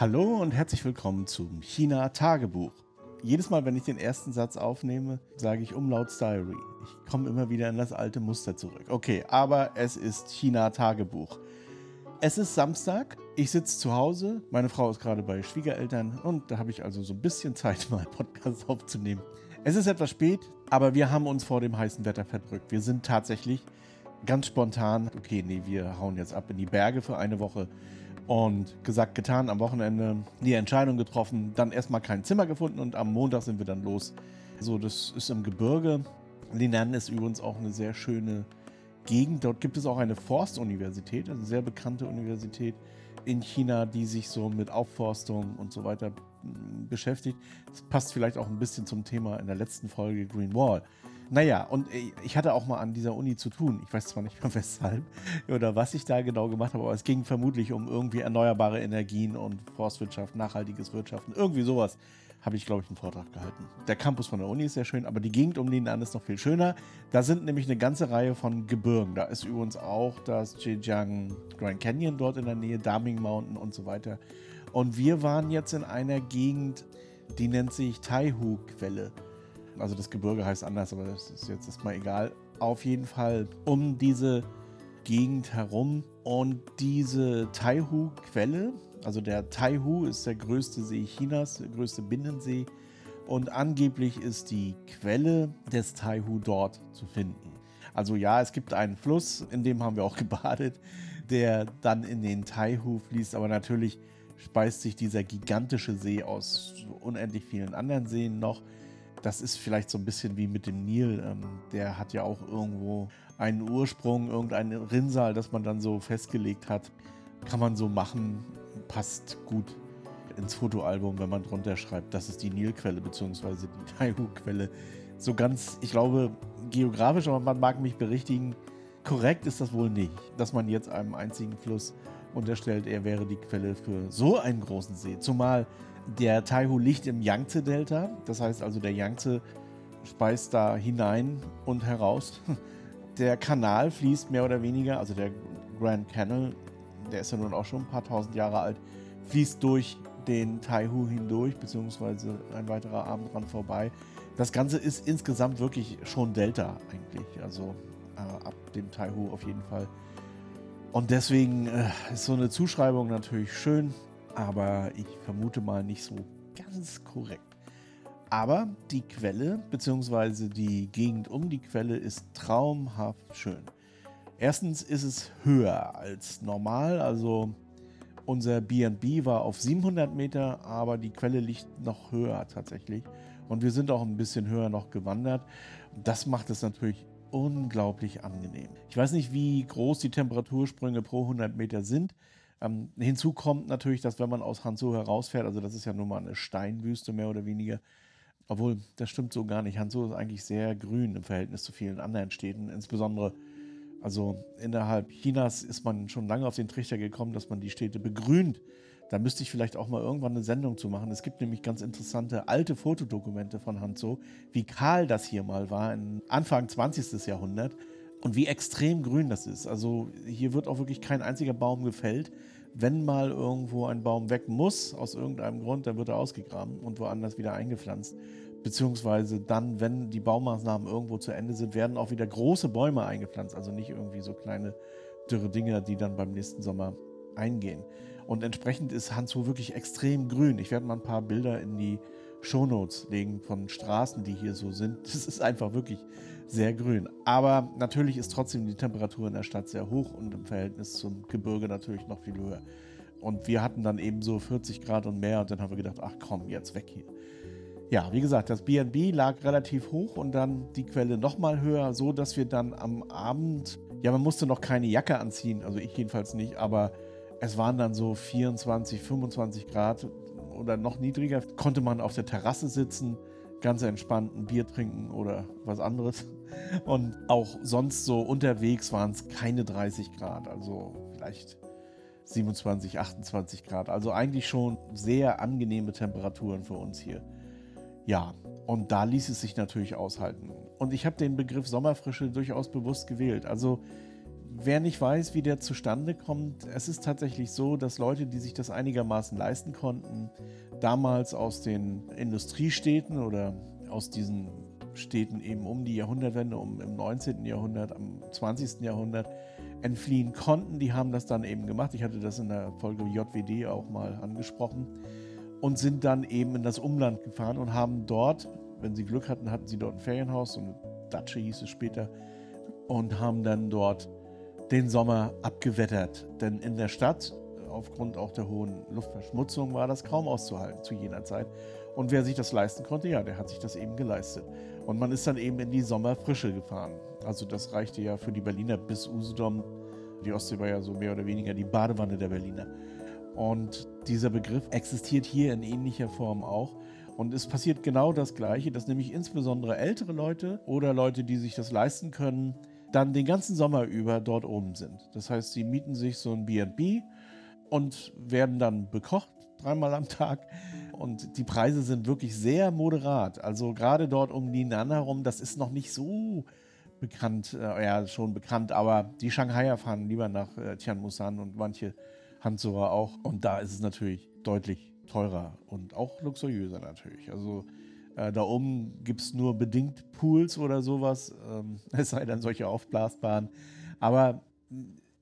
Hallo und herzlich willkommen zum China-Tagebuch. Jedes Mal, wenn ich den ersten Satz aufnehme, sage ich Umlaut Diary. Ich komme immer wieder in das alte Muster zurück. Okay, aber es ist China-Tagebuch. Es ist Samstag, ich sitze zu Hause, meine Frau ist gerade bei Schwiegereltern und da habe ich also so ein bisschen Zeit, mal Podcast aufzunehmen. Es ist etwas spät, aber wir haben uns vor dem heißen Wetter verdrückt. Wir sind tatsächlich ganz spontan, okay, nee, wir hauen jetzt ab in die Berge für eine Woche und gesagt, getan, am Wochenende die Entscheidung getroffen, dann erstmal kein Zimmer gefunden und am Montag sind wir dann los. So, das ist im Gebirge. Linan ist übrigens auch eine sehr schöne Gegend. Dort gibt es auch eine Forstuniversität, also eine sehr bekannte Universität in China, die sich so mit Aufforstung und so weiter hm, beschäftigt. Das passt vielleicht auch ein bisschen zum Thema in der letzten Folge Green Wall. Naja, und ich hatte auch mal an dieser Uni zu tun. Ich weiß zwar nicht mehr weshalb oder was ich da genau gemacht habe, aber es ging vermutlich um irgendwie erneuerbare Energien und Forstwirtschaft, nachhaltiges Wirtschaften, irgendwie sowas habe ich, glaube ich, einen Vortrag gehalten. Der Campus von der Uni ist sehr schön, aber die Gegend um den an ist noch viel schöner. Da sind nämlich eine ganze Reihe von Gebirgen. Da ist übrigens auch das Zhejiang Grand Canyon dort in der Nähe, Daming Mountain und so weiter. Und wir waren jetzt in einer Gegend, die nennt sich Taihu-Quelle. Also das Gebirge heißt anders, aber das ist jetzt erstmal egal. Auf jeden Fall um diese Gegend herum und diese Taihu-Quelle, also der Taihu ist der größte See Chinas, der größte Binnensee und angeblich ist die Quelle des Taihu dort zu finden. Also ja, es gibt einen Fluss, in dem haben wir auch gebadet, der dann in den Taihu fließt, aber natürlich speist sich dieser gigantische See aus unendlich vielen anderen Seen noch das ist vielleicht so ein bisschen wie mit dem Nil. Ähm, der hat ja auch irgendwo einen Ursprung, irgendein Rinnsal, das man dann so festgelegt hat. Kann man so machen, passt gut ins Fotoalbum, wenn man drunter schreibt, das ist die Nilquelle bzw. die Taihu-Quelle. So ganz, ich glaube, geografisch, aber man mag mich berichtigen, korrekt ist das wohl nicht, dass man jetzt einem einzigen Fluss unterstellt, er wäre die Quelle für so einen großen See. Zumal der Taihu liegt im Yangtze-Delta. Das heißt also, der Yangtze speist da hinein und heraus. Der Kanal fließt mehr oder weniger, also der Grand Canal, der ist ja nun auch schon ein paar tausend Jahre alt, fließt durch den Taihu hindurch, beziehungsweise ein weiterer Arm dran vorbei. Das Ganze ist insgesamt wirklich schon Delta eigentlich, also äh, ab dem Taihu auf jeden Fall. Und deswegen äh, ist so eine Zuschreibung natürlich schön aber ich vermute mal nicht so ganz korrekt. Aber die Quelle bzw. die Gegend um die Quelle ist traumhaft schön. Erstens ist es höher als normal, also unser BB war auf 700 Meter, aber die Quelle liegt noch höher tatsächlich. Und wir sind auch ein bisschen höher noch gewandert. Das macht es natürlich unglaublich angenehm. Ich weiß nicht, wie groß die Temperatursprünge pro 100 Meter sind. Ähm, hinzu kommt natürlich, dass wenn man aus Hanzhou herausfährt, also das ist ja nun mal eine Steinwüste mehr oder weniger, obwohl das stimmt so gar nicht. Hanzhou ist eigentlich sehr grün im Verhältnis zu vielen anderen Städten, insbesondere also innerhalb Chinas ist man schon lange auf den Trichter gekommen, dass man die Städte begrünt. Da müsste ich vielleicht auch mal irgendwann eine Sendung zu machen. Es gibt nämlich ganz interessante alte Fotodokumente von Hanzhou, wie kahl das hier mal war, Anfang 20. Jahrhundert. Und wie extrem grün das ist. Also hier wird auch wirklich kein einziger Baum gefällt. Wenn mal irgendwo ein Baum weg muss, aus irgendeinem Grund, dann wird er ausgegraben und woanders wieder eingepflanzt. Beziehungsweise dann, wenn die Baumaßnahmen irgendwo zu Ende sind, werden auch wieder große Bäume eingepflanzt. Also nicht irgendwie so kleine dürre Dinge, die dann beim nächsten Sommer eingehen. Und entsprechend ist Hanzhou wirklich extrem grün. Ich werde mal ein paar Bilder in die Shownotes legen von Straßen, die hier so sind. Das ist einfach wirklich sehr grün. Aber natürlich ist trotzdem die Temperatur in der Stadt sehr hoch und im Verhältnis zum Gebirge natürlich noch viel höher. Und wir hatten dann eben so 40 Grad und mehr und dann haben wir gedacht, ach komm, jetzt weg hier. Ja, wie gesagt, das BNB lag relativ hoch und dann die Quelle nochmal höher, so dass wir dann am Abend, ja, man musste noch keine Jacke anziehen, also ich jedenfalls nicht, aber es waren dann so 24, 25 Grad oder noch niedriger, konnte man auf der Terrasse sitzen, ganz entspannt ein Bier trinken oder was anderes. Und auch sonst so unterwegs waren es keine 30 Grad, also vielleicht 27, 28 Grad. Also eigentlich schon sehr angenehme Temperaturen für uns hier. Ja, und da ließ es sich natürlich aushalten. Und ich habe den Begriff Sommerfrische durchaus bewusst gewählt. Also wer nicht weiß, wie der zustande kommt, es ist tatsächlich so, dass Leute, die sich das einigermaßen leisten konnten, damals aus den Industriestädten oder aus diesen Städten eben um die Jahrhundertwende, um im 19. Jahrhundert, am 20. Jahrhundert entfliehen konnten. Die haben das dann eben gemacht. Ich hatte das in der Folge JWD auch mal angesprochen. Und sind dann eben in das Umland gefahren und haben dort, wenn sie Glück hatten, hatten sie dort ein Ferienhaus, so eine Datsche hieß es später, und haben dann dort den Sommer abgewettert. Denn in der Stadt, aufgrund auch der hohen Luftverschmutzung, war das kaum auszuhalten zu jener Zeit. Und wer sich das leisten konnte, ja, der hat sich das eben geleistet. Und man ist dann eben in die Sommerfrische gefahren. Also das reichte ja für die Berliner bis Usedom. Die Ostsee war ja so mehr oder weniger die Badewanne der Berliner. Und dieser Begriff existiert hier in ähnlicher Form auch. Und es passiert genau das Gleiche, dass nämlich insbesondere ältere Leute oder Leute, die sich das leisten können, dann den ganzen Sommer über dort oben sind. Das heißt, sie mieten sich so ein BB und werden dann bekocht dreimal am Tag. Und die Preise sind wirklich sehr moderat. Also gerade dort um Ninan herum, das ist noch nicht so bekannt, äh, ja schon bekannt, aber die Shanghaier fahren lieber nach äh, Tianmusan und manche Hanzhouer auch. Und da ist es natürlich deutlich teurer und auch luxuriöser natürlich. Also äh, da oben gibt es nur bedingt Pools oder sowas, ähm, es sei denn solche aufblasbaren. Aber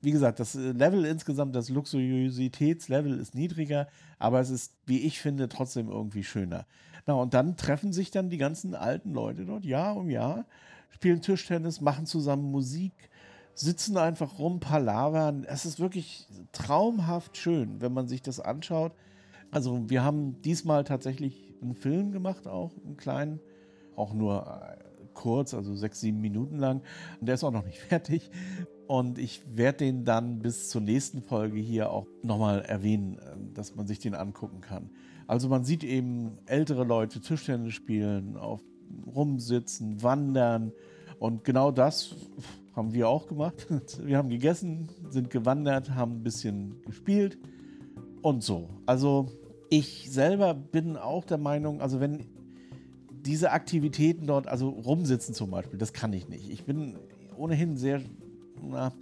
wie gesagt, das äh, Level insgesamt, das Luxuriositätslevel ist niedriger, aber es ist, wie ich finde, trotzdem irgendwie schöner. Na, und dann treffen sich dann die ganzen alten Leute dort Jahr um Jahr, spielen Tischtennis, machen zusammen Musik, sitzen einfach rum, palavern. Es ist wirklich traumhaft schön, wenn man sich das anschaut. Also wir haben diesmal tatsächlich einen Film gemacht, auch einen kleinen, auch nur äh, kurz, also sechs, sieben Minuten lang. Und der ist auch noch nicht fertig. Und ich werde den dann bis zur nächsten Folge hier auch nochmal erwähnen, äh, dass man sich den angucken kann. Also man sieht eben ältere Leute Tischtennis spielen, auf rumsitzen, wandern. Und genau das haben wir auch gemacht. Wir haben gegessen, sind gewandert, haben ein bisschen gespielt und so. Also ich selber bin auch der Meinung, also wenn diese Aktivitäten dort, also rumsitzen zum Beispiel, das kann ich nicht. Ich bin ohnehin sehr, na,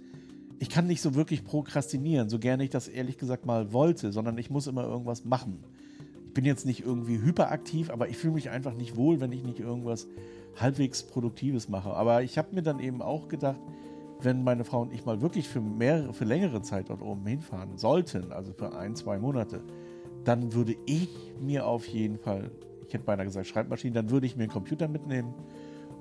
ich kann nicht so wirklich prokrastinieren, so gerne ich das ehrlich gesagt mal wollte, sondern ich muss immer irgendwas machen. Ich bin jetzt nicht irgendwie hyperaktiv, aber ich fühle mich einfach nicht wohl, wenn ich nicht irgendwas halbwegs Produktives mache. Aber ich habe mir dann eben auch gedacht, wenn meine Frau und ich mal wirklich für, mehrere, für längere Zeit dort oben hinfahren sollten, also für ein, zwei Monate, dann würde ich mir auf jeden Fall, ich hätte beinahe gesagt Schreibmaschinen, dann würde ich mir einen Computer mitnehmen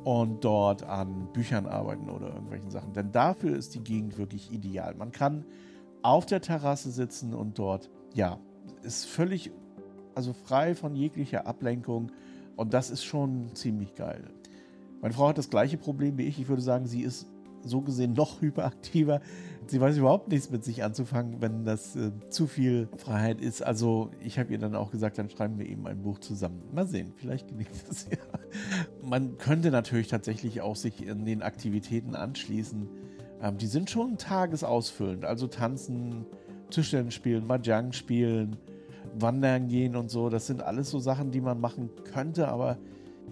und dort an Büchern arbeiten oder irgendwelchen Sachen. Denn dafür ist die Gegend wirklich ideal. Man kann auf der Terrasse sitzen und dort, ja, ist völlig, also frei von jeglicher Ablenkung und das ist schon ziemlich geil. Meine Frau hat das gleiche Problem wie ich. Ich würde sagen, sie ist so gesehen noch hyperaktiver. Sie weiß überhaupt nichts mit sich anzufangen, wenn das äh, zu viel Freiheit ist. Also ich habe ihr dann auch gesagt, dann schreiben wir eben ein Buch zusammen. Mal sehen, vielleicht gelingt das ja. Man könnte natürlich tatsächlich auch sich in den Aktivitäten anschließen. Ähm, die sind schon tagesausfüllend. Also tanzen, Tischtennis spielen, Mahjong spielen, wandern gehen und so. Das sind alles so Sachen, die man machen könnte, aber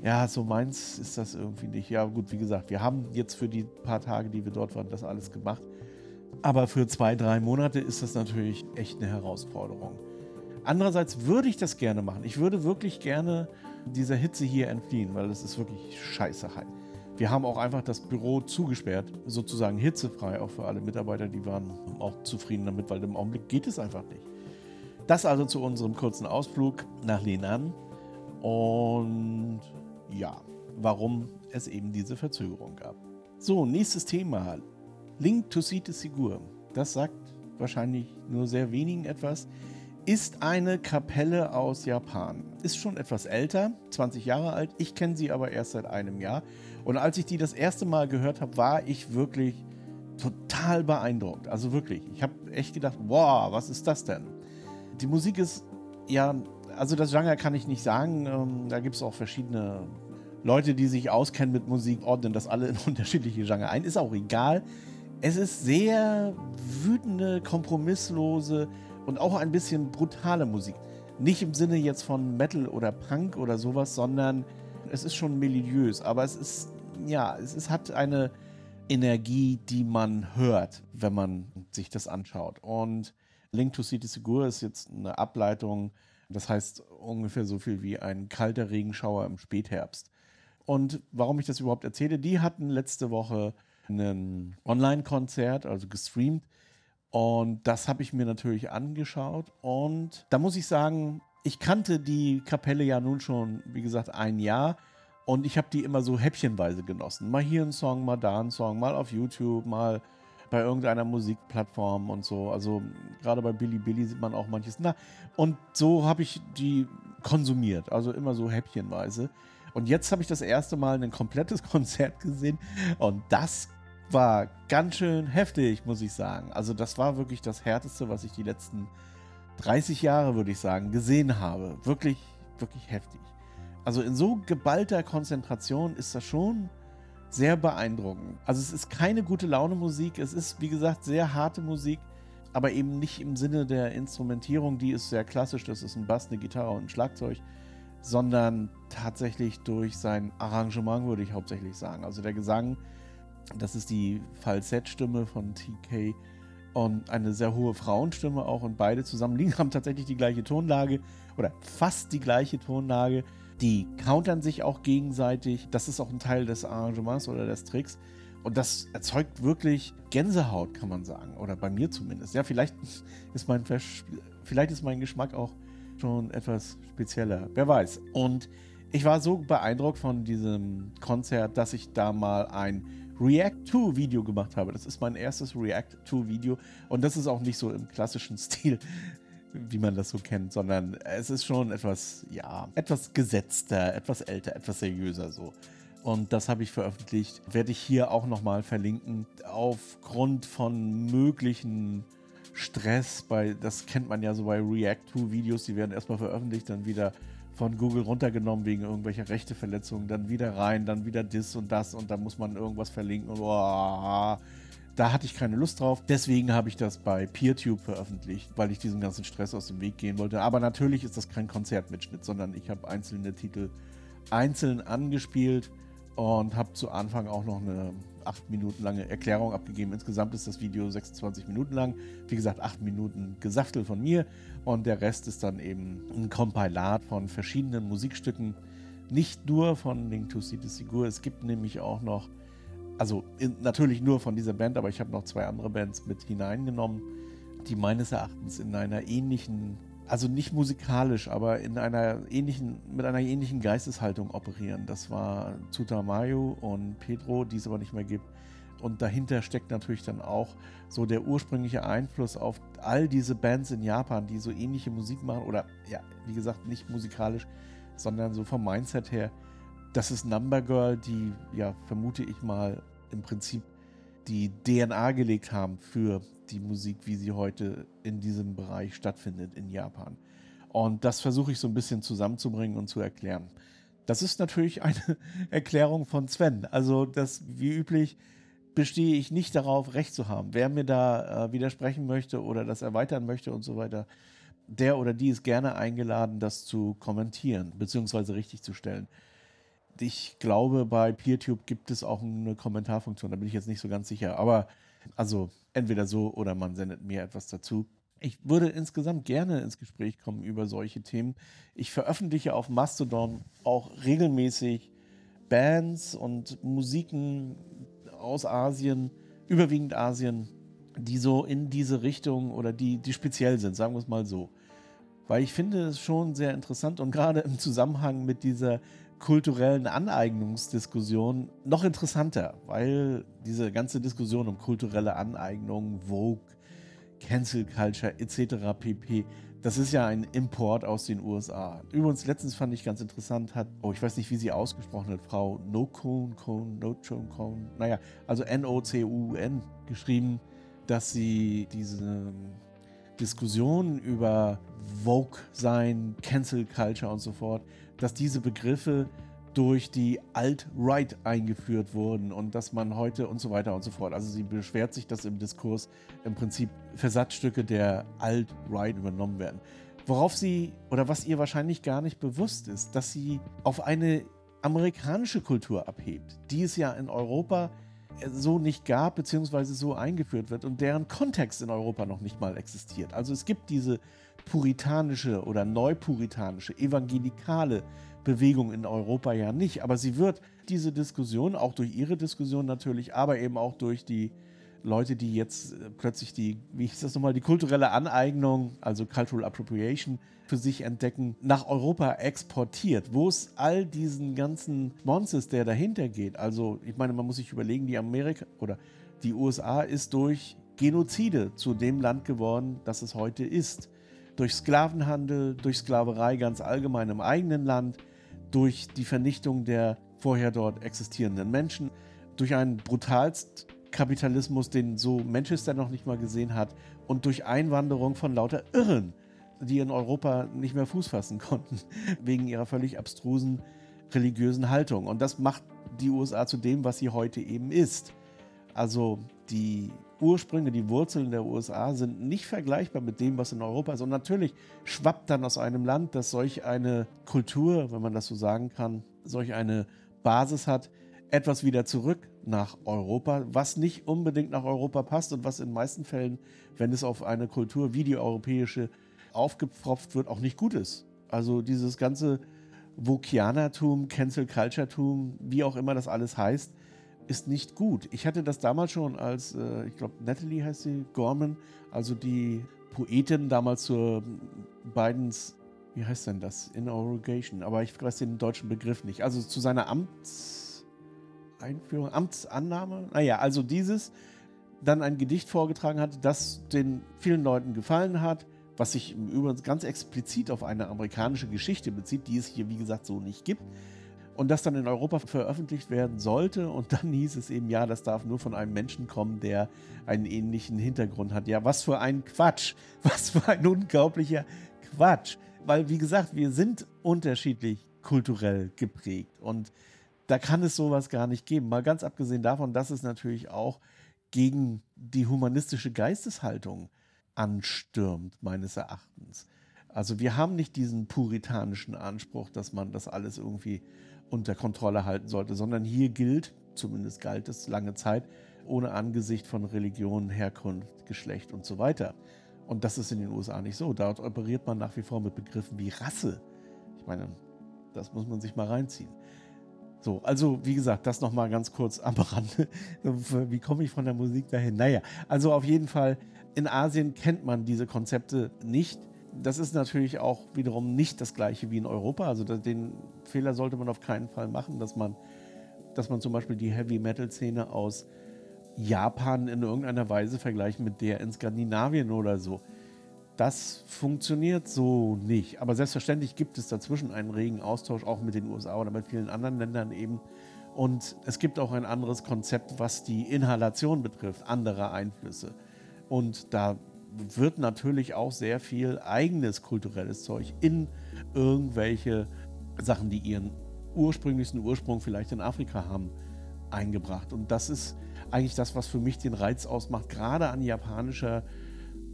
ja, so meins ist das irgendwie nicht. Ja, gut, wie gesagt, wir haben jetzt für die paar Tage, die wir dort waren, das alles gemacht. Aber für zwei, drei Monate ist das natürlich echt eine Herausforderung. Andererseits würde ich das gerne machen. Ich würde wirklich gerne dieser Hitze hier entfliehen, weil es ist wirklich scheiße heiß. Wir haben auch einfach das Büro zugesperrt, sozusagen hitzefrei, auch für alle Mitarbeiter, die waren auch zufrieden damit, weil im Augenblick geht es einfach nicht. Das also zu unserem kurzen Ausflug nach Lenan. Und ja, warum es eben diese Verzögerung gab. So, nächstes Thema. Link to Cite Sigur. Das sagt wahrscheinlich nur sehr wenigen etwas. Ist eine Kapelle aus Japan. Ist schon etwas älter, 20 Jahre alt. Ich kenne sie aber erst seit einem Jahr. Und als ich die das erste Mal gehört habe, war ich wirklich total beeindruckt. Also wirklich. Ich habe echt gedacht, wow, was ist das denn? Die Musik ist ja also das Genre kann ich nicht sagen. Ähm, da gibt es auch verschiedene Leute, die sich auskennen mit Musik, ordnen das alle in unterschiedliche Genre ein. Ist auch egal. Es ist sehr wütende, kompromisslose und auch ein bisschen brutale Musik. Nicht im Sinne jetzt von Metal oder Punk oder sowas, sondern es ist schon melodiös. Aber es ist, ja, es ist, hat eine, Energie, die man hört, wenn man sich das anschaut. Und Link to City Segura ist jetzt eine Ableitung, das heißt ungefähr so viel wie ein kalter Regenschauer im Spätherbst. Und warum ich das überhaupt erzähle, die hatten letzte Woche ein Online-Konzert, also gestreamt. Und das habe ich mir natürlich angeschaut. Und da muss ich sagen, ich kannte die Kapelle ja nun schon, wie gesagt, ein Jahr. Und ich habe die immer so häppchenweise genossen. Mal hier ein Song, mal da ein Song, mal auf YouTube, mal bei irgendeiner Musikplattform und so. Also gerade bei Billy Billy sieht man auch manches. Na, und so habe ich die konsumiert. Also immer so häppchenweise. Und jetzt habe ich das erste Mal ein komplettes Konzert gesehen. Und das war ganz schön heftig, muss ich sagen. Also das war wirklich das Härteste, was ich die letzten 30 Jahre, würde ich sagen, gesehen habe. Wirklich, wirklich heftig. Also in so geballter Konzentration ist das schon sehr beeindruckend. Also es ist keine gute Laune Musik, es ist wie gesagt sehr harte Musik, aber eben nicht im Sinne der Instrumentierung, die ist sehr klassisch, das ist ein Bass, eine Gitarre und ein Schlagzeug, sondern tatsächlich durch sein Arrangement würde ich hauptsächlich sagen. Also der Gesang, das ist die Falsettstimme von TK und eine sehr hohe Frauenstimme auch und beide zusammen liegen, haben tatsächlich die gleiche Tonlage oder fast die gleiche Tonlage. Die countern sich auch gegenseitig. Das ist auch ein Teil des Arrangements oder des Tricks. Und das erzeugt wirklich Gänsehaut, kann man sagen. Oder bei mir zumindest. Ja, vielleicht ist mein, vielleicht ist mein Geschmack auch schon etwas spezieller. Wer weiß. Und ich war so beeindruckt von diesem Konzert, dass ich da mal ein React-to-Video gemacht habe. Das ist mein erstes React-to-Video. Und das ist auch nicht so im klassischen Stil wie man das so kennt, sondern es ist schon etwas, ja, etwas gesetzter, etwas älter, etwas seriöser so. Und das habe ich veröffentlicht. Werde ich hier auch nochmal verlinken. Aufgrund von möglichen Stress bei, das kennt man ja so bei React-to-Videos, die werden erstmal veröffentlicht, dann wieder von Google runtergenommen wegen irgendwelcher Rechteverletzungen, dann wieder rein, dann wieder das und das und dann muss man irgendwas verlinken und oh, da hatte ich keine Lust drauf. Deswegen habe ich das bei PeerTube veröffentlicht, weil ich diesen ganzen Stress aus dem Weg gehen wollte. Aber natürlich ist das kein Konzertmitschnitt, sondern ich habe einzelne Titel einzeln angespielt und habe zu Anfang auch noch eine acht Minuten lange Erklärung abgegeben. Insgesamt ist das Video 26 Minuten lang. Wie gesagt, acht Minuten Gesaftel von mir und der Rest ist dann eben ein Kompilat von verschiedenen Musikstücken. Nicht nur von Link to See the Sigur, es gibt nämlich auch noch also in, natürlich nur von dieser Band, aber ich habe noch zwei andere Bands mit hineingenommen, die meines Erachtens in einer ähnlichen, also nicht musikalisch, aber in einer ähnlichen, mit einer ähnlichen Geisteshaltung operieren. Das war Tsutamayo und Pedro, die es aber nicht mehr gibt. Und dahinter steckt natürlich dann auch so der ursprüngliche Einfluss auf all diese Bands in Japan, die so ähnliche Musik machen oder ja, wie gesagt, nicht musikalisch, sondern so vom Mindset her. Das ist Number Girl, die ja, vermute ich mal, im Prinzip die DNA gelegt haben für die Musik, wie sie heute in diesem Bereich stattfindet in Japan. Und das versuche ich so ein bisschen zusammenzubringen und zu erklären. Das ist natürlich eine Erklärung von Sven. Also das, wie üblich, bestehe ich nicht darauf, Recht zu haben. Wer mir da äh, widersprechen möchte oder das erweitern möchte und so weiter, der oder die ist gerne eingeladen, das zu kommentieren bzw. richtig zu stellen ich glaube, bei PeerTube gibt es auch eine Kommentarfunktion. Da bin ich jetzt nicht so ganz sicher. Aber also entweder so oder man sendet mir etwas dazu. Ich würde insgesamt gerne ins Gespräch kommen über solche Themen. Ich veröffentliche auf Mastodon auch regelmäßig Bands und Musiken aus Asien, überwiegend Asien, die so in diese Richtung oder die, die speziell sind, sagen wir es mal so. Weil ich finde es schon sehr interessant und gerade im Zusammenhang mit dieser kulturellen Aneignungsdiskussion noch interessanter, weil diese ganze Diskussion um kulturelle Aneignung, Vogue, Cancel Culture etc. pp. Das ist ja ein Import aus den USA. Übrigens, letztens fand ich ganz interessant, hat, oh, ich weiß nicht, wie sie ausgesprochen hat, Frau Nocun, Cone, Nocun, Cone, naja, also N-O-C-U-N geschrieben, dass sie diese Diskussion über Vogue sein, Cancel Culture und so fort, dass diese Begriffe durch die Alt-Right eingeführt wurden und dass man heute und so weiter und so fort. Also sie beschwert sich, dass im Diskurs im Prinzip Versatzstücke der Alt-Right übernommen werden. Worauf sie oder was ihr wahrscheinlich gar nicht bewusst ist, dass sie auf eine amerikanische Kultur abhebt, die es ja in Europa so nicht gab, beziehungsweise so eingeführt wird und deren Kontext in Europa noch nicht mal existiert. Also es gibt diese puritanische oder neupuritanische, evangelikale Bewegung in Europa ja nicht, aber sie wird diese Diskussion, auch durch ihre Diskussion natürlich, aber eben auch durch die Leute, die jetzt äh, plötzlich die, wie hieß das nochmal, die kulturelle Aneignung, also Cultural Appropriation, für sich entdecken, nach Europa exportiert, wo es all diesen ganzen Monsters, der dahinter geht. Also, ich meine, man muss sich überlegen, die Amerika oder die USA ist durch Genozide zu dem Land geworden, das es heute ist. Durch Sklavenhandel, durch Sklaverei ganz allgemein im eigenen Land, durch die Vernichtung der vorher dort existierenden Menschen, durch einen brutalst Kapitalismus, den so Manchester noch nicht mal gesehen hat, und durch Einwanderung von lauter Irren, die in Europa nicht mehr Fuß fassen konnten, wegen ihrer völlig abstrusen religiösen Haltung. Und das macht die USA zu dem, was sie heute eben ist. Also die Ursprünge, die Wurzeln der USA sind nicht vergleichbar mit dem, was in Europa ist. Und natürlich schwappt dann aus einem Land, das solch eine Kultur, wenn man das so sagen kann, solch eine Basis hat, etwas wieder zurück nach Europa, was nicht unbedingt nach Europa passt und was in den meisten Fällen, wenn es auf eine Kultur wie die europäische aufgepfropft wird, auch nicht gut ist. Also dieses ganze Vokianertum, Cancel Culture-Tum, wie auch immer das alles heißt, ist nicht gut. Ich hatte das damals schon als, äh, ich glaube, Natalie heißt sie, Gorman, also die Poetin damals zur Bidens, wie heißt denn das? Inaugration, aber ich weiß den deutschen Begriff nicht. Also zu seiner Amts Einführung, Amtsannahme, naja, also dieses, dann ein Gedicht vorgetragen hat, das den vielen Leuten gefallen hat, was sich übrigens ganz explizit auf eine amerikanische Geschichte bezieht, die es hier, wie gesagt, so nicht gibt. Und das dann in Europa veröffentlicht werden sollte. Und dann hieß es eben, ja, das darf nur von einem Menschen kommen, der einen ähnlichen Hintergrund hat. Ja, was für ein Quatsch. Was für ein unglaublicher Quatsch. Weil, wie gesagt, wir sind unterschiedlich kulturell geprägt. Und da kann es sowas gar nicht geben. Mal ganz abgesehen davon, dass es natürlich auch gegen die humanistische Geisteshaltung anstürmt, meines Erachtens. Also wir haben nicht diesen puritanischen Anspruch, dass man das alles irgendwie unter Kontrolle halten sollte, sondern hier gilt, zumindest galt es lange Zeit, ohne Angesicht von Religion, Herkunft, Geschlecht und so weiter. Und das ist in den USA nicht so. Dort operiert man nach wie vor mit Begriffen wie Rasse. Ich meine, das muss man sich mal reinziehen. So, also wie gesagt, das nochmal ganz kurz am Rande. Wie komme ich von der Musik dahin? Naja, also auf jeden Fall, in Asien kennt man diese Konzepte nicht. Das ist natürlich auch wiederum nicht das gleiche wie in Europa. Also den Fehler sollte man auf keinen Fall machen, dass man, dass man zum Beispiel die Heavy-Metal-Szene aus Japan in irgendeiner Weise vergleicht mit der in Skandinavien oder so. Das funktioniert so nicht. Aber selbstverständlich gibt es dazwischen einen regen Austausch, auch mit den USA oder mit vielen anderen Ländern eben. Und es gibt auch ein anderes Konzept, was die Inhalation betrifft, andere Einflüsse. Und da wird natürlich auch sehr viel eigenes kulturelles Zeug in irgendwelche Sachen, die ihren ursprünglichsten Ursprung vielleicht in Afrika haben, eingebracht. Und das ist eigentlich das, was für mich den Reiz ausmacht, gerade an japanischer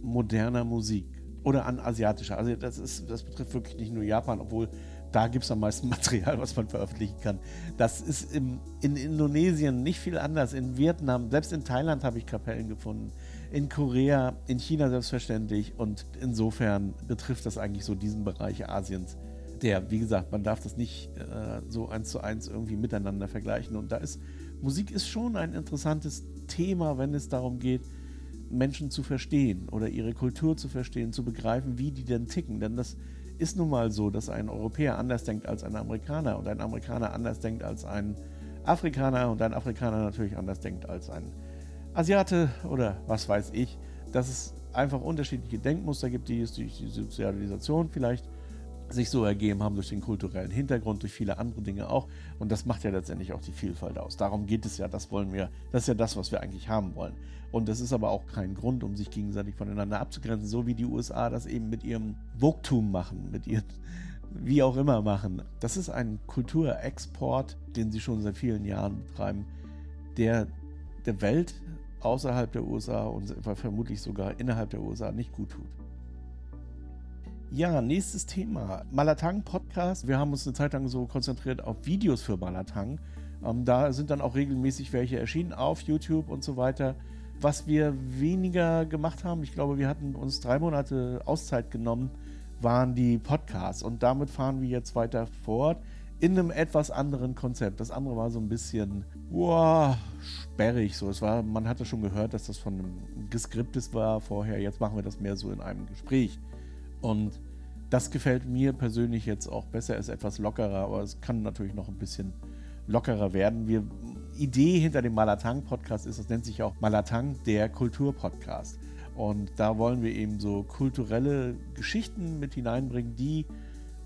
moderner Musik oder an asiatischer. Also das, ist, das betrifft wirklich nicht nur Japan, obwohl da gibt es am meisten Material, was man veröffentlichen kann. Das ist im, in Indonesien nicht viel anders. In Vietnam, selbst in Thailand habe ich Kapellen gefunden. In Korea, in China selbstverständlich. Und insofern betrifft das eigentlich so diesen Bereich Asiens. Der, wie gesagt, man darf das nicht äh, so eins zu eins irgendwie miteinander vergleichen. Und da ist Musik ist schon ein interessantes Thema, wenn es darum geht, Menschen zu verstehen oder ihre Kultur zu verstehen, zu begreifen, wie die denn ticken. Denn das ist nun mal so, dass ein Europäer anders denkt als ein Amerikaner und ein Amerikaner anders denkt als ein Afrikaner und ein Afrikaner natürlich anders denkt als ein Asiate oder was weiß ich. Dass es einfach unterschiedliche Denkmuster gibt, die es durch die Sozialisation vielleicht sich so ergeben haben durch den kulturellen Hintergrund, durch viele andere Dinge auch. Und das macht ja letztendlich auch die Vielfalt aus. Darum geht es ja, das wollen wir, das ist ja das, was wir eigentlich haben wollen. Und das ist aber auch kein Grund, um sich gegenseitig voneinander abzugrenzen, so wie die USA das eben mit ihrem Vogtum machen, mit ihren, wie auch immer machen. Das ist ein Kulturexport, den sie schon seit vielen Jahren betreiben, der der Welt außerhalb der USA und vermutlich sogar innerhalb der USA nicht gut tut. Ja, nächstes Thema. Malatang Podcast. Wir haben uns eine Zeit lang so konzentriert auf Videos für Malatang Ähm, da sind dann auch regelmäßig welche erschienen auf YouTube und so weiter. Was wir weniger gemacht haben, ich glaube, wir hatten uns drei Monate Auszeit genommen, waren die Podcasts. Und damit fahren wir jetzt weiter fort in einem etwas anderen Konzept. Das andere war so ein bisschen wow, sperrig. So. Es war, man hatte schon gehört, dass das von einem Geskriptes war vorher. Jetzt machen wir das mehr so in einem Gespräch. Und das gefällt mir persönlich jetzt auch besser, ist etwas lockerer, aber es kann natürlich noch ein bisschen lockerer werden. Wir, Idee hinter dem Malatang-Podcast ist, das nennt sich auch Malatang, der Kultur-Podcast. Und da wollen wir eben so kulturelle Geschichten mit hineinbringen, die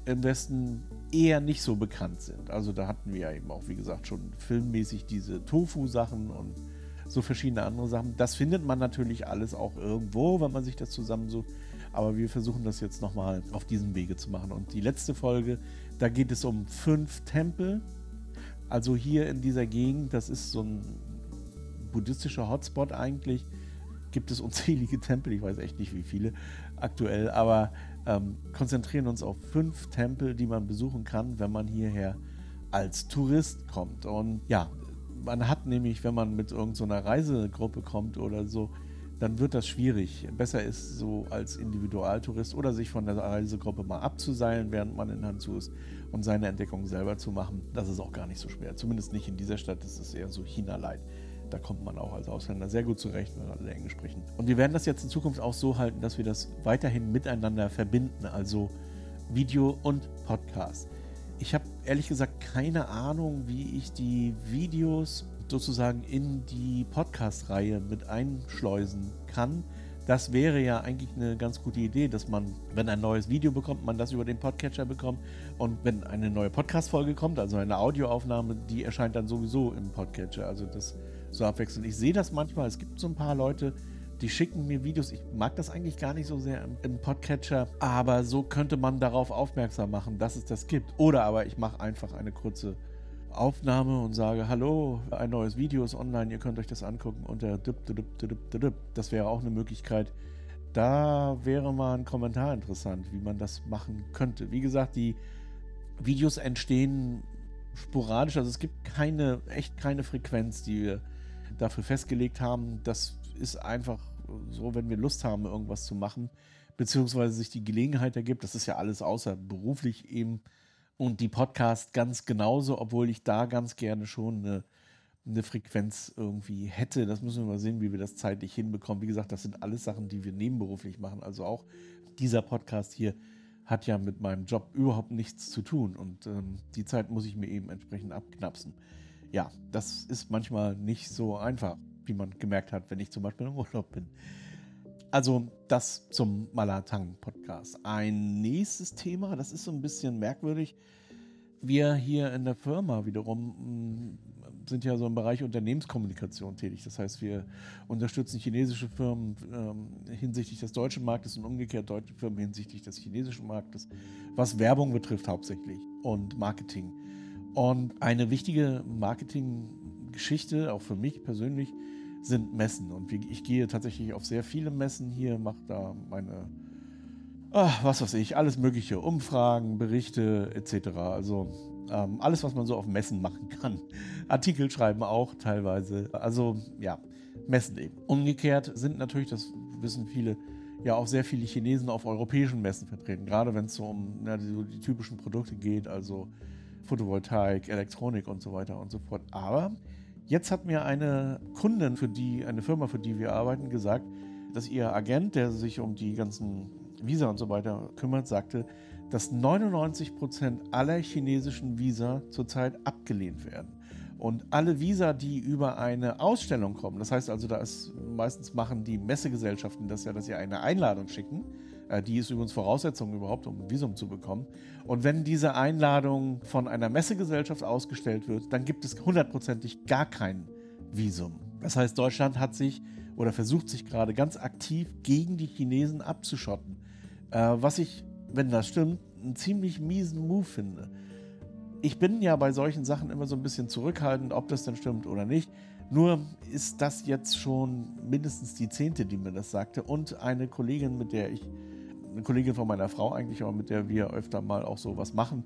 im Westen eher nicht so bekannt sind. Also da hatten wir ja eben auch, wie gesagt, schon filmmäßig diese Tofu-Sachen und so verschiedene andere Sachen. Das findet man natürlich alles auch irgendwo, wenn man sich das zusammensucht. Aber wir versuchen das jetzt nochmal auf diesem Wege zu machen. Und die letzte Folge, da geht es um fünf Tempel. Also hier in dieser Gegend, das ist so ein buddhistischer Hotspot eigentlich, gibt es unzählige Tempel. Ich weiß echt nicht, wie viele aktuell, aber ähm, konzentrieren uns auf fünf Tempel, die man besuchen kann, wenn man hierher als Tourist kommt. Und ja, man hat nämlich, wenn man mit irgendeiner so Reisegruppe kommt oder so, dann wird das schwierig. Besser ist so als Individualtourist oder sich von der Reisegruppe mal abzuseilen, während man in Hanzu ist und seine Entdeckung selber zu machen. Das ist auch gar nicht so schwer. Zumindest nicht in dieser Stadt. Das ist eher so China-Light. Da kommt man auch als Ausländer sehr gut zurecht, wenn alle Englisch sprechen. Und wir werden das jetzt in Zukunft auch so halten, dass wir das weiterhin miteinander verbinden, also Video und Podcast. Ich habe ehrlich gesagt keine Ahnung, wie ich die Videos sozusagen in die Podcast-Reihe mit einschleusen kann. Das wäre ja eigentlich eine ganz gute Idee, dass man, wenn ein neues Video bekommt, man das über den Podcatcher bekommt. Und wenn eine neue Podcast-Folge kommt, also eine Audioaufnahme, die erscheint dann sowieso im Podcatcher. Also das so abwechselnd. Ich sehe das manchmal. Es gibt so ein paar Leute, die schicken mir Videos. Ich mag das eigentlich gar nicht so sehr im, im Podcatcher, aber so könnte man darauf aufmerksam machen, dass es das gibt. Oder aber ich mache einfach eine kurze Aufnahme und sage, hallo, ein neues Video ist online, ihr könnt euch das angucken unter Das wäre auch eine Möglichkeit. Da wäre mal ein Kommentar interessant, wie man das machen könnte. Wie gesagt, die Videos entstehen sporadisch, also es gibt keine, echt keine Frequenz, die wir dafür festgelegt haben. Das ist einfach so, wenn wir Lust haben, irgendwas zu machen, beziehungsweise sich die Gelegenheit ergibt. Das ist ja alles außer beruflich eben und die Podcast ganz genauso, obwohl ich da ganz gerne schon eine, eine Frequenz irgendwie hätte. Das müssen wir mal sehen, wie wir das zeitlich hinbekommen. Wie gesagt, das sind alles Sachen, die wir nebenberuflich machen. Also auch dieser Podcast hier hat ja mit meinem Job überhaupt nichts zu tun und ähm, die Zeit muss ich mir eben entsprechend abknapsen. Ja, das ist manchmal nicht so einfach, wie man gemerkt hat, wenn ich zum Beispiel im Urlaub bin. Also das zum Malatang-Podcast. Ein nächstes Thema, das ist so ein bisschen merkwürdig. Wir hier in der Firma wiederum mm, sind ja so im Bereich Unternehmenskommunikation tätig. Das heißt, wir unterstützen chinesische Firmen ähm, hinsichtlich des deutschen Marktes und umgekehrt deutsche Firmen hinsichtlich des chinesischen Marktes, was Werbung betrifft hauptsächlich und Marketing. Und eine wichtige Marketinggeschichte, auch für mich persönlich, sind Messen. Und ich gehe tatsächlich auf sehr viele Messen hier, mache da meine, ach, was weiß ich, alles mögliche, Umfragen, Berichte etc. Also ähm, alles, was man so auf Messen machen kann. Artikel schreiben auch teilweise. Also ja, Messen eben. Umgekehrt sind natürlich, das wissen viele, ja auch sehr viele Chinesen auf europäischen Messen vertreten. Gerade wenn es so um na, die, die typischen Produkte geht, also Photovoltaik, Elektronik und so weiter und so fort. Aber Jetzt hat mir eine Kundin, für die, eine Firma, für die wir arbeiten, gesagt, dass ihr Agent, der sich um die ganzen Visa und so weiter kümmert, sagte, dass 99 Prozent aller chinesischen Visa zurzeit abgelehnt werden. Und alle Visa, die über eine Ausstellung kommen, das heißt also, da ist meistens machen die Messegesellschaften das ja, dass sie eine Einladung schicken äh, die ist übrigens Voraussetzung überhaupt, um ein Visum zu bekommen. Und wenn diese Einladung von einer Messegesellschaft ausgestellt wird, dann gibt es hundertprozentig gar kein Visum. Das heißt, Deutschland hat sich oder versucht sich gerade ganz aktiv gegen die Chinesen abzuschotten. Äh, was ich, wenn das stimmt, einen ziemlich miesen Move finde. Ich bin ja bei solchen Sachen immer so ein bisschen zurückhaltend, ob das denn stimmt oder nicht. Nur ist das jetzt schon mindestens die zehnte, die mir das sagte. Und eine Kollegin, mit der ich eine Kollegin von meiner Frau eigentlich, aber mit der wir öfter mal auch so was machen,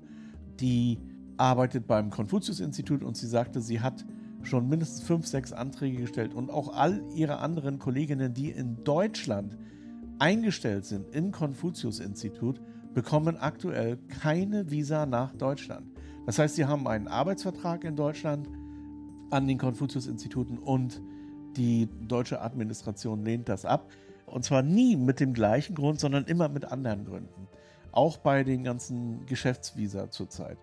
die arbeitet beim Konfuzius-Institut und sie sagte, sie hat schon mindestens fünf, sechs Anträge gestellt und auch all ihre anderen Kolleginnen, die in Deutschland eingestellt sind im Konfuzius-Institut, bekommen aktuell keine Visa nach Deutschland. Das heißt, sie haben einen Arbeitsvertrag in Deutschland an den Konfuzius-Instituten und die deutsche Administration lehnt das ab. Und zwar nie mit dem gleichen Grund, sondern immer mit anderen Gründen. Auch bei den ganzen Geschäftsvisa zurzeit.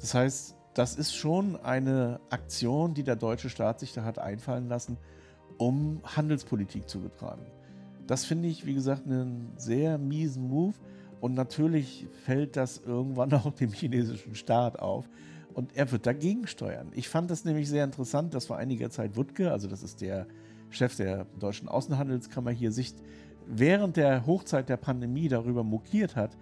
Das heißt, das ist schon eine Aktion, die der deutsche Staat sich da hat einfallen lassen, um Handelspolitik zu betreiben. Das finde ich, wie gesagt, einen sehr miesen Move. Und natürlich fällt das irgendwann auch dem chinesischen Staat auf. Und er wird dagegen steuern. Ich fand das nämlich sehr interessant, dass vor einiger Zeit Wuttke, also das ist der Chef der deutschen Außenhandelskammer hier, sich während der Hochzeit der Pandemie darüber mokiert hat,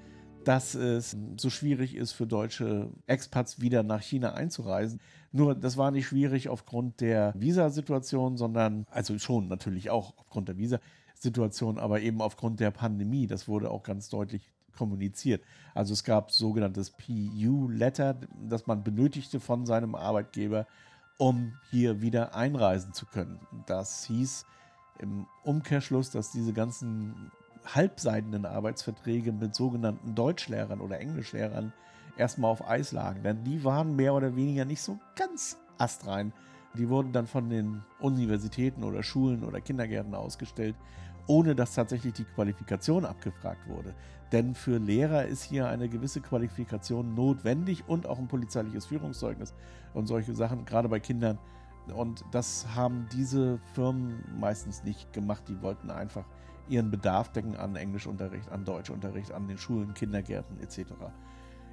dass es so schwierig ist für deutsche Expats wieder nach China einzureisen. Nur das war nicht schwierig aufgrund der Visasituation, sondern, also schon natürlich auch aufgrund der Visasituation, aber eben aufgrund der Pandemie. Das wurde auch ganz deutlich kommuniziert. Also es gab sogenanntes PU-Letter, das man benötigte von seinem Arbeitgeber, um hier wieder einreisen zu können. Das hieß im Umkehrschluss, dass diese ganzen halbseidenen Arbeitsverträge mit sogenannten Deutschlehrern oder Englischlehrern erstmal auf Eis lagen. Denn die waren mehr oder weniger nicht so ganz astrein. Die wurden dann von den Universitäten oder Schulen oder Kindergärten ausgestellt, ohne dass tatsächlich die Qualifikation abgefragt wurde. Denn für Lehrer ist hier eine gewisse Qualifikation notwendig und auch ein polizeiliches Führungszeugnis und solche Sachen, gerade bei Kindern. Und das haben diese Firmen meistens nicht gemacht. Die wollten einfach ihren Bedarf decken an Englischunterricht, an Deutschunterricht, an den Schulen, Kindergärten etc.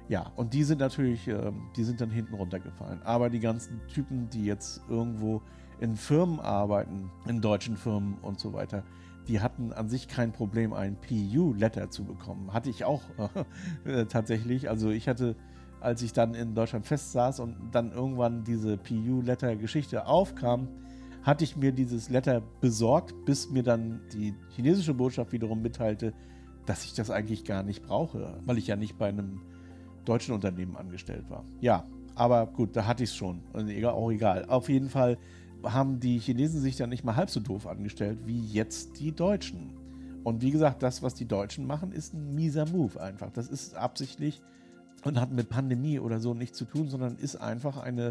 Ja, und die sind natürlich, äh, die sind dann hinten runtergefallen. Aber die ganzen Typen, die jetzt irgendwo in Firmen arbeiten, in deutschen Firmen und so weiter, die hatten an sich kein Problem, ein PU-Letter zu bekommen. Hatte ich auch äh, tatsächlich. Also ich hatte, als ich dann in Deutschland festsaß und dann irgendwann diese PU-Letter-Geschichte aufkam, hatte ich mir dieses Letter besorgt, bis mir dann die chinesische Botschaft wiederum mitteilte, dass ich das eigentlich gar nicht brauche, weil ich ja nicht bei einem deutschen Unternehmen angestellt war. Ja, aber gut, da hatte ich es schon. Auch egal. Auf jeden Fall haben die Chinesen sich dann nicht mal halb so doof angestellt wie jetzt die Deutschen. Und wie gesagt, das, was die Deutschen machen, ist ein mieser Move einfach. Das ist absichtlich und hat mit Pandemie oder so nichts zu tun, sondern ist einfach eine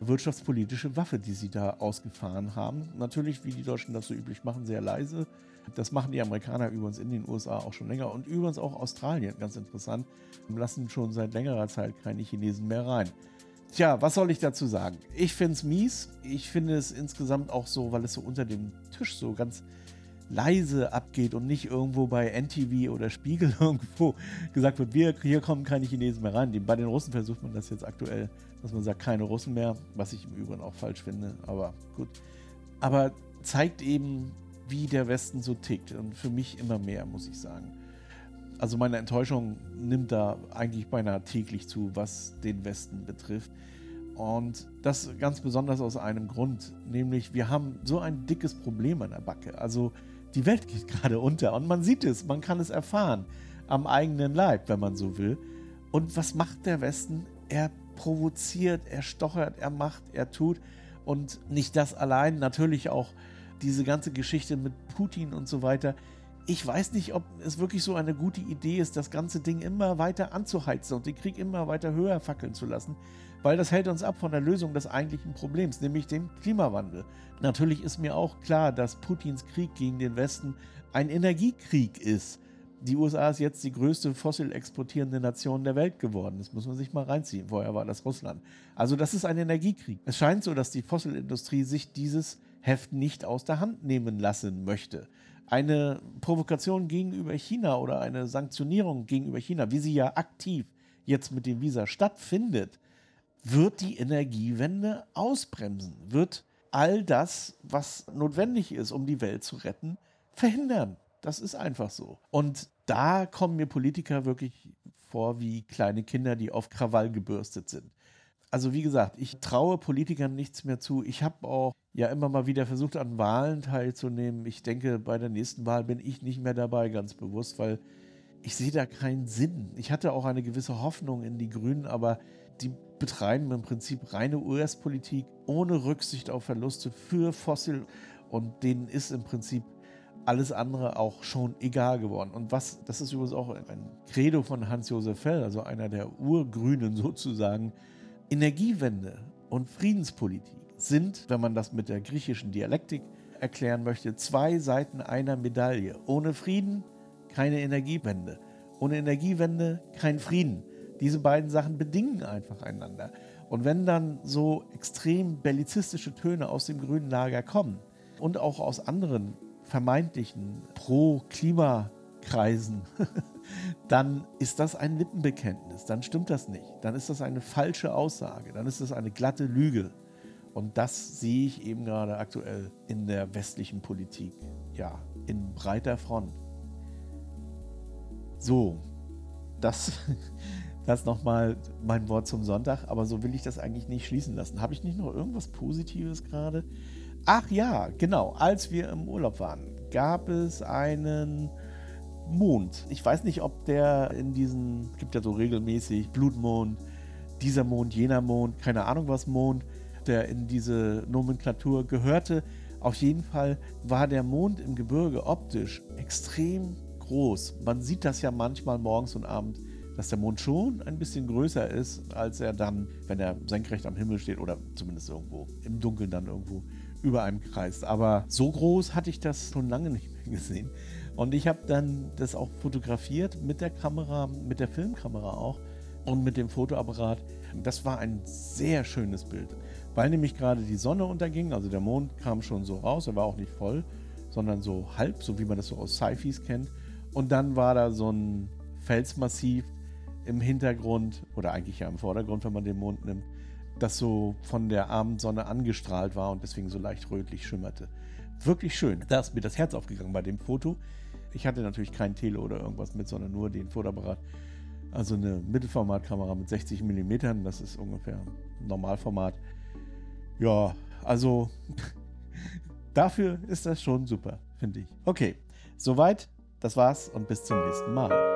wirtschaftspolitische Waffe, die sie da ausgefahren haben. Natürlich, wie die Deutschen das so üblich machen, sehr leise. Das machen die Amerikaner übrigens in den USA auch schon länger und übrigens auch Australien, ganz interessant, lassen schon seit längerer Zeit keine Chinesen mehr rein. Tja, was soll ich dazu sagen? Ich finde es mies. Ich finde es insgesamt auch so, weil es so unter dem Tisch so ganz leise abgeht und nicht irgendwo bei NTV oder Spiegel irgendwo gesagt wird, wir, hier kommen keine Chinesen mehr rein. Bei den Russen versucht man das jetzt aktuell, dass man sagt, keine Russen mehr, was ich im Übrigen auch falsch finde, aber gut. Aber zeigt eben, wie der Westen so tickt und für mich immer mehr, muss ich sagen. Also meine Enttäuschung nimmt da eigentlich beinahe täglich zu, was den Westen betrifft. Und das ganz besonders aus einem Grund, nämlich wir haben so ein dickes Problem an der Backe. Also die Welt geht gerade unter und man sieht es, man kann es erfahren am eigenen Leib, wenn man so will. Und was macht der Westen? Er provoziert, er stochert, er macht, er tut. Und nicht das allein, natürlich auch diese ganze Geschichte mit Putin und so weiter ich weiß nicht, ob es wirklich so eine gute Idee ist, das ganze Ding immer weiter anzuheizen und den Krieg immer weiter höher fackeln zu lassen, weil das hält uns ab von der Lösung des eigentlichen Problems, nämlich dem Klimawandel. Natürlich ist mir auch klar, dass Putins Krieg gegen den Westen ein Energiekrieg ist. Die USA ist jetzt die größte fossil exportierende Nation der Welt geworden. Das muss man sich mal reinziehen. Vorher war das Russland. Also das ist ein Energiekrieg. Es scheint so, dass die Fossilindustrie sich dieses Heft nicht aus der Hand nehmen lassen möchte eine Provokation gegenüber China oder eine Sanktionierung gegenüber China, wie sie ja aktiv jetzt mit dem Visa stattfindet, wird die Energiewende ausbremsen, wird all das, was notwendig ist, um die Welt zu retten, verhindern. Das ist einfach so. Und da kommen mir Politiker wirklich vor wie kleine Kinder, die auf Krawall gebürstet sind also wie gesagt, ich traue Politikern nichts mehr zu. Ich habe auch ja immer mal wieder versucht, an Wahlen teilzunehmen. Ich denke, bei der nächsten Wahl bin ich nicht mehr dabei, ganz bewusst, weil ich sehe da keinen Sinn. Ich hatte auch eine gewisse Hoffnung in die Grünen, aber die betreiben im Prinzip reine US-Politik ohne Rücksicht auf Verluste für Fossil und denen ist im Prinzip alles andere auch schon egal geworden. Und was, das ist übrigens auch ein Credo von Hans-Josef Fell, also einer der Urgrünen sozusagen, Energiewende und Friedenspolitik sind, wenn man das mit der griechischen Dialektik erklären möchte, zwei Seiten einer Medaille. Ohne Frieden keine Energiewende. Ohne Energiewende kein Frieden. Diese beiden Sachen bedingen einfach einander. Und wenn dann so extrem bellizistische Töne aus dem grünen Lager kommen und auch aus anderen vermeintlichen Pro-Klima-Kreisen, dann ist das ein Lippenbekenntnis. Dann stimmt das nicht. Dann ist das eine falsche Aussage. Dann ist das eine glatte Lüge. Und das sehe ich eben gerade aktuell in der westlichen Politik. Ja, in breiter Front. So, das, das nochmal mein Wort zum Sonntag, aber so will ich das eigentlich nicht schließen lassen. Habe ich nicht noch irgendwas Positives gerade? Ach ja, genau, als wir im Urlaub waren, gab es einen Mond. Ich weiß nicht, ob der in diesen, gibt ja so regelmäßig Blutmond, dieser Mond, jener Mond, keine Ahnung was Mond, der in diese Nomenklatur gehörte. Auf jeden Fall war der Mond im Gebirge optisch extrem groß. Man sieht das ja manchmal morgens und abends, dass der Mond schon ein bisschen größer ist, als er dann, wenn er senkrecht am Himmel steht oder zumindest irgendwo im Dunkeln dann irgendwo über einem kreist. Aber so groß hatte ich das schon lange nicht mehr gesehen. Und ich habe dann das auch fotografiert mit der Kamera, mit der Filmkamera auch und mit dem Fotoapparat. Das war ein sehr schönes Bild, weil nämlich gerade die Sonne unterging, also der Mond kam schon so raus, er war auch nicht voll, sondern so halb, so wie man das so aus Sci-Fis kennt. Und dann war da so ein Felsmassiv im Hintergrund oder eigentlich ja im Vordergrund, wenn man den Mond nimmt, das so von der Abendsonne angestrahlt war und deswegen so leicht rötlich schimmerte. Wirklich schön. Da ist mir das Herz aufgegangen bei dem Foto. Ich hatte natürlich kein Tele oder irgendwas mit, sondern nur den Fotoapparat. Also eine Mittelformatkamera mit 60 mm, das ist ungefähr Normalformat. Ja, also dafür ist das schon super, finde ich. Okay, soweit das war's und bis zum nächsten Mal.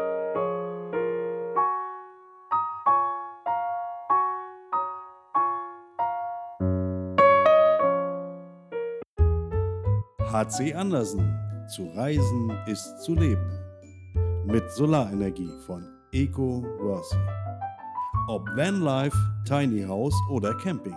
HC Andersen. Zu reisen ist zu leben. Mit Solarenergie von Eco Worthy. Ob Vanlife, Tiny House oder Camping.